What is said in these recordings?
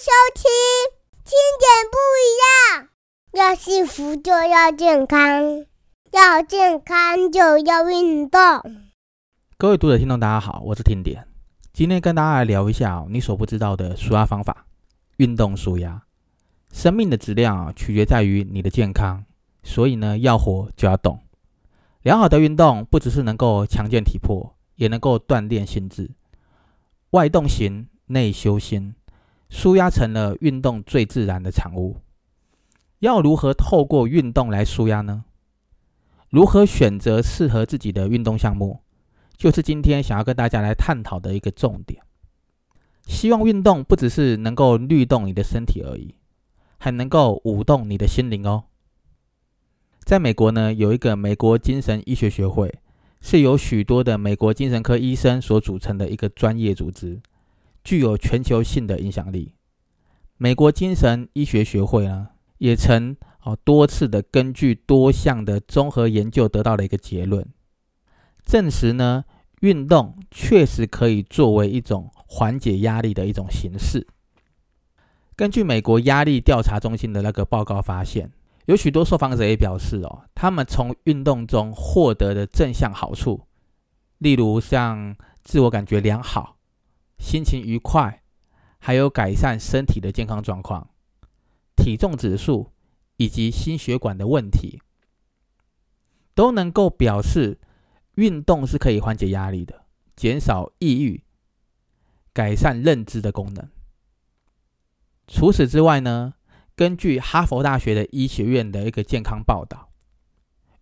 收听，听点不一样。要幸福就要健康，要健康就要运动。各位读者、听众，大家好，我是听点。今天跟大家来聊一下你所不知道的舒压方法——运动舒压。生命的质量啊，取决在于你的健康，所以呢，要活就要动。良好的运动不只是能够强健体魄，也能够锻炼心智。外动型，内修心，舒压成了运动最自然的产物。要如何透过运动来舒压呢？如何选择适合自己的运动项目，就是今天想要跟大家来探讨的一个重点。希望运动不只是能够律动你的身体而已，还能够舞动你的心灵哦。在美国呢，有一个美国精神医学学会，是由许多的美国精神科医生所组成的一个专业组织，具有全球性的影响力。美国精神医学学会呢？也曾哦多次的根据多项的综合研究得到了一个结论，证实呢运动确实可以作为一种缓解压力的一种形式。根据美国压力调查中心的那个报告发现，有许多受访者也表示哦，他们从运动中获得的正向好处，例如像自我感觉良好、心情愉快，还有改善身体的健康状况。体重指数以及心血管的问题，都能够表示运动是可以缓解压力的，减少抑郁，改善认知的功能。除此之外呢，根据哈佛大学的医学院的一个健康报道，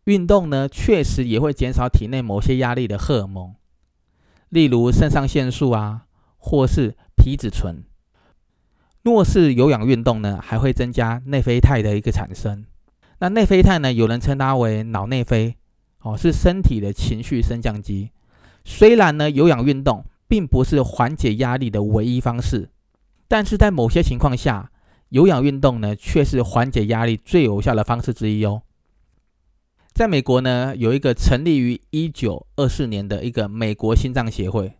运动呢确实也会减少体内某些压力的荷尔蒙，例如肾上腺素啊，或是皮质醇。若是有氧运动呢，还会增加内啡肽的一个产生。那内啡肽呢，有人称它为脑内啡，哦，是身体的情绪升降机。虽然呢，有氧运动并不是缓解压力的唯一方式，但是在某些情况下，有氧运动呢，却是缓解压力最有效的方式之一哦。在美国呢，有一个成立于一九二四年的一个美国心脏协会。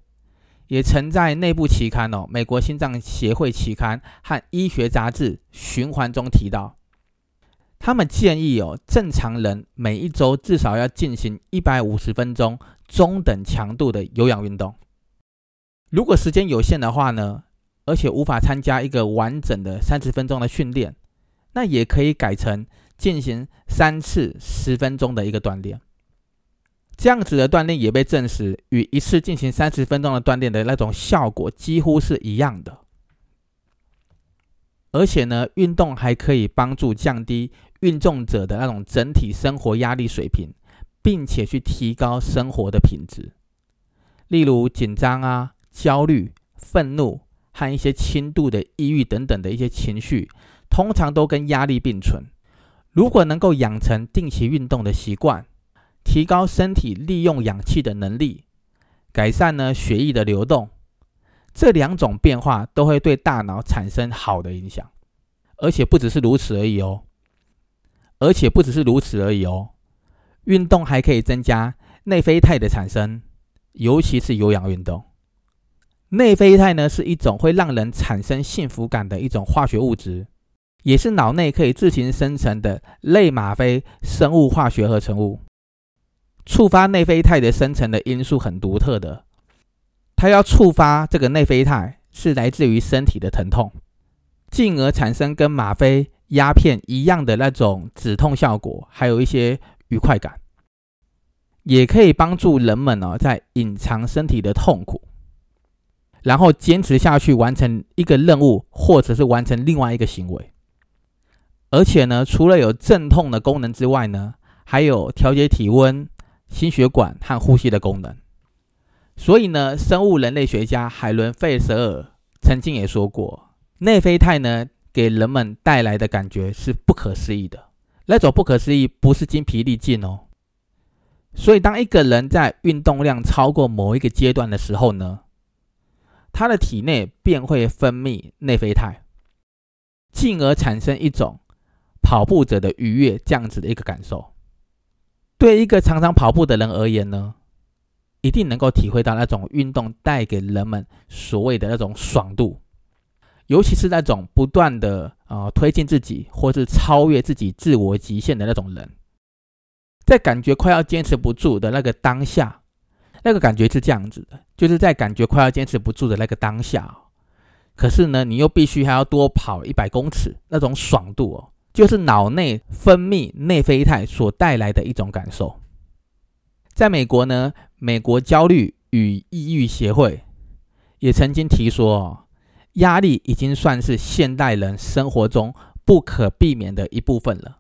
也曾在内部期刊哦，美国心脏协会期刊和医学杂志循环中提到，他们建议哦，正常人每一周至少要进行一百五十分钟中等强度的有氧运动。如果时间有限的话呢，而且无法参加一个完整的三十分钟的训练，那也可以改成进行三次十分钟的一个锻炼。这样子的锻炼也被证实与一次进行三十分钟的锻炼的那种效果几乎是一样的，而且呢，运动还可以帮助降低运动者的那种整体生活压力水平，并且去提高生活的品质。例如紧张啊、焦虑、愤怒和一些轻度的抑郁等等的一些情绪，通常都跟压力并存。如果能够养成定期运动的习惯，提高身体利用氧气的能力，改善呢血液的流动，这两种变化都会对大脑产生好的影响，而且不只是如此而已哦，而且不只是如此而已哦，运动还可以增加内啡肽的产生，尤其是有氧运动。内啡肽呢是一种会让人产生幸福感的一种化学物质，也是脑内可以自行生成的类吗啡生物化学合成物。触发内啡肽的生成的因素很独特的，它要触发这个内啡肽是来自于身体的疼痛，进而产生跟吗啡、鸦片一样的那种止痛效果，还有一些愉快感，也可以帮助人们哦在隐藏身体的痛苦，然后坚持下去完成一个任务，或者是完成另外一个行为。而且呢，除了有镇痛的功能之外呢，还有调节体温。心血管和呼吸的功能，所以呢，生物人类学家海伦·费舍尔曾经也说过，内啡肽呢给人们带来的感觉是不可思议的。那种不可思议不是精疲力尽哦。所以，当一个人在运动量超过某一个阶段的时候呢，他的体内便会分泌内啡肽，进而产生一种跑步者的愉悦这样子的一个感受。对一个常常跑步的人而言呢，一定能够体会到那种运动带给人们所谓的那种爽度。尤其是那种不断的呃推进自己或是超越自己自我极限的那种人，在感觉快要坚持不住的那个当下，那个感觉是这样子的，就是在感觉快要坚持不住的那个当下，可是呢，你又必须还要多跑一百公尺，那种爽度哦，就是脑内分泌内啡肽所带来的一种感受。在美国呢，美国焦虑与抑郁协会也曾经提说。压力已经算是现代人生活中不可避免的一部分了，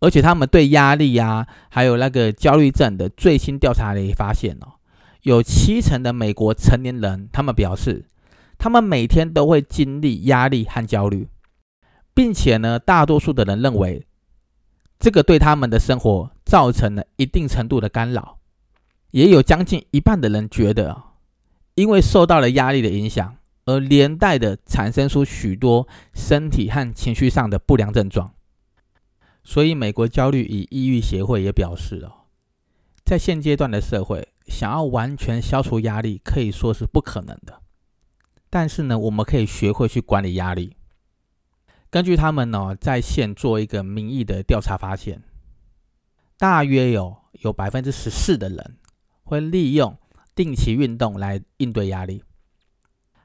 而且他们对压力呀，还有那个焦虑症的最新调查也发现哦，有七成的美国成年人，他们表示，他们每天都会经历压力和焦虑，并且呢，大多数的人认为，这个对他们的生活造成了一定程度的干扰，也有将近一半的人觉得，因为受到了压力的影响。而连带的产生出许多身体和情绪上的不良症状，所以美国焦虑与抑郁协会也表示哦，在现阶段的社会，想要完全消除压力可以说是不可能的。但是呢，我们可以学会去管理压力。根据他们呢在线做一个民意的调查发现，大约有有百分之十四的人会利用定期运动来应对压力。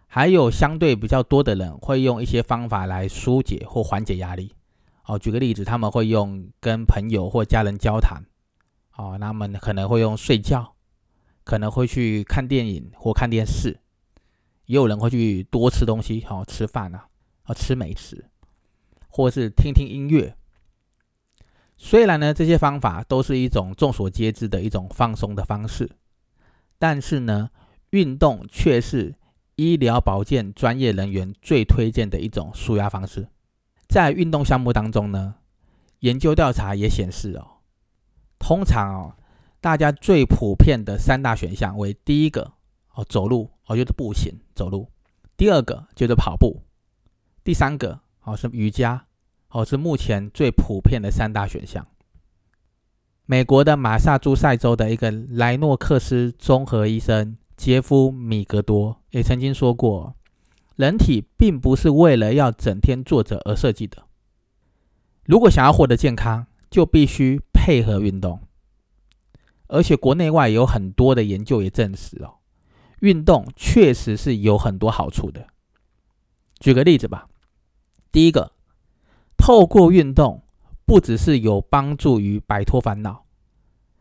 还有相对比较多的人会用一些方法来疏解或缓解压力。哦，举个例子，他们会用跟朋友或家人交谈。哦，他们可能会用睡觉，可能会去看电影或看电视，也有人会去多吃东西，哦，吃饭啊，哦，吃美食，或是听听音乐。虽然呢，这些方法都是一种众所皆知的一种放松的方式，但是呢，运动却是。医疗保健专业人员最推荐的一种舒压方式，在运动项目当中呢，研究调查也显示哦，通常哦，大家最普遍的三大选项为：第一个哦，走路哦，就是步行走路；第二个就是跑步；第三个哦是瑜伽哦，是目前最普遍的三大选项。美国的马萨诸塞州的一个莱诺克斯综合医生。杰夫·米格多也曾经说过：“人体并不是为了要整天坐着而设计的。如果想要获得健康，就必须配合运动。而且国内外有很多的研究也证实哦，运动确实是有很多好处的。举个例子吧，第一个，透过运动，不只是有帮助于摆脱烦恼，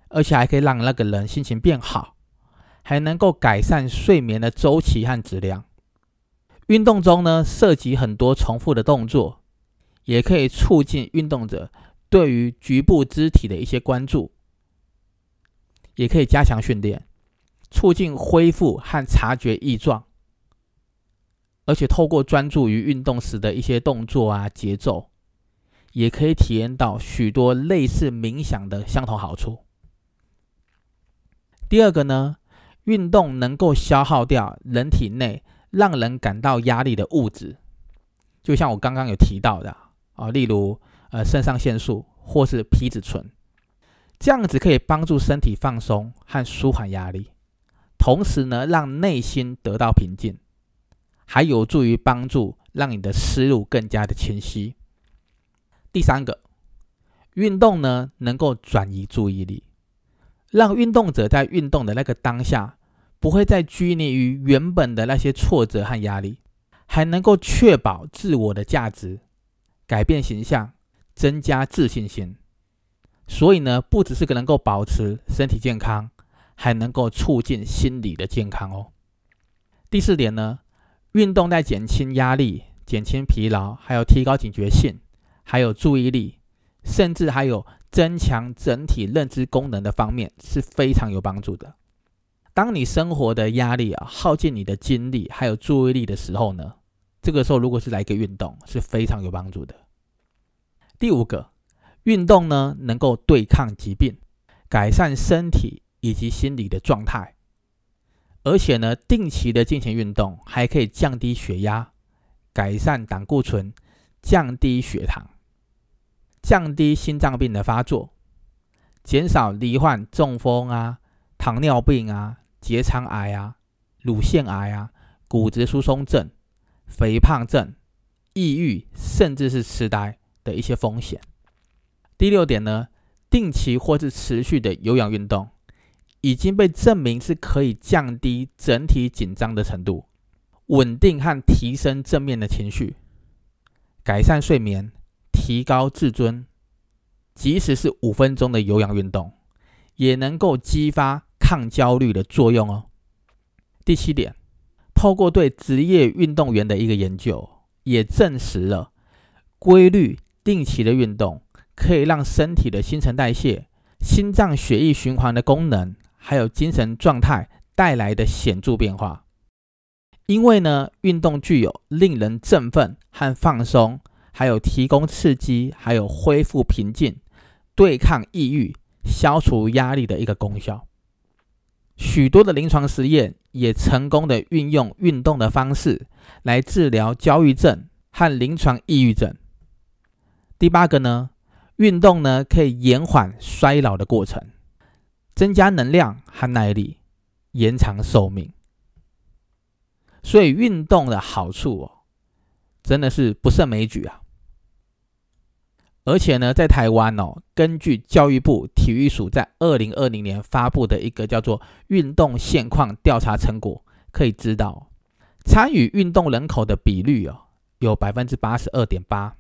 而且还可以让那个人心情变好。”还能够改善睡眠的周期和质量。运动中呢，涉及很多重复的动作，也可以促进运动者对于局部肢体的一些关注，也可以加强训练，促进恢复和察觉异状。而且透过专注于运动时的一些动作啊节奏，也可以体验到许多类似冥想的相同好处。第二个呢？运动能够消耗掉人体内让人感到压力的物质，就像我刚刚有提到的啊，例如呃肾上腺素或是皮质醇，这样子可以帮助身体放松和舒缓压力，同时呢让内心得到平静，还有助于帮助让你的思路更加的清晰。第三个，运动呢能够转移注意力，让运动者在运动的那个当下。不会再拘泥于原本的那些挫折和压力，还能够确保自我的价值，改变形象，增加自信心。所以呢，不只是个能够保持身体健康，还能够促进心理的健康哦。第四点呢，运动在减轻压力、减轻疲劳，还有提高警觉性，还有注意力，甚至还有增强整体认知功能的方面是非常有帮助的。当你生活的压力啊耗尽你的精力还有注意力的时候呢，这个时候如果是来一个运动是非常有帮助的。第五个，运动呢能够对抗疾病，改善身体以及心理的状态，而且呢定期的进行运动还可以降低血压，改善胆固醇，降低血糖，降低心脏病的发作，减少罹患中风啊、糖尿病啊。结肠癌啊、乳腺癌啊、骨质疏松症、肥胖症、抑郁，甚至是痴呆的一些风险。第六点呢，定期或是持续的有氧运动，已经被证明是可以降低整体紧张的程度，稳定和提升正面的情绪，改善睡眠，提高自尊。即使是五分钟的有氧运动，也能够激发抗焦虑的作用哦。第七点，透过对职业运动员的一个研究，也证实了规律定期的运动可以让身体的新陈代谢、心脏血液循环的功能，还有精神状态带来的显著变化。因为呢，运动具有令人振奋和放松，还有提供刺激，还有恢复平静。对抗抑郁、消除压力的一个功效。许多的临床实验也成功的运用运动的方式来治疗焦虑症和临床抑郁症。第八个呢，运动呢可以延缓衰老的过程，增加能量和耐力，延长寿命。所以运动的好处哦，真的是不胜枚举啊。而且呢，在台湾哦，根据教育部体育署在二零二零年发布的一个叫做“运动现况调查成果”，可以知道，参与运动人口的比率哦，有百分之八十二点八。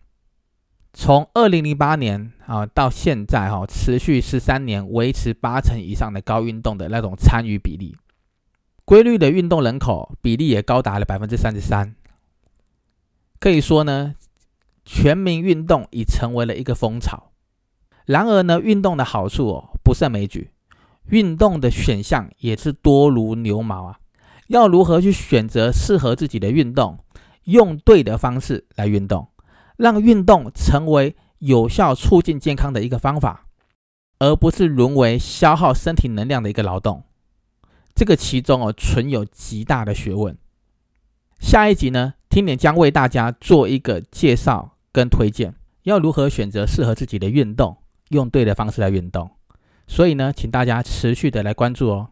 从二零零八年啊到现在哈，持续十三年维持八成以上的高运动的那种参与比例，规律的运动人口比例也高达了百分之三十三。可以说呢。全民运动已成为了一个风潮。然而呢，运动的好处哦不胜枚举，运动的选项也是多如牛毛啊。要如何去选择适合自己的运动，用对的方式来运动，让运动成为有效促进健康的一个方法，而不是沦为消耗身体能量的一个劳动。这个其中哦存有极大的学问。下一集呢，听点将为大家做一个介绍。跟推荐要如何选择适合自己的运动，用对的方式来运动。所以呢，请大家持续的来关注哦。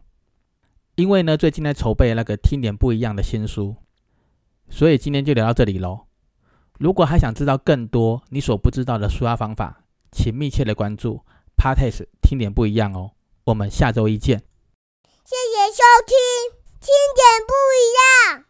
因为呢，最近在筹备那个听点不一样的新书，所以今天就聊到这里喽。如果还想知道更多你所不知道的舒压方法，请密切的关注 Parties 听点不一样哦。我们下周一见。谢谢收听，听点不一样。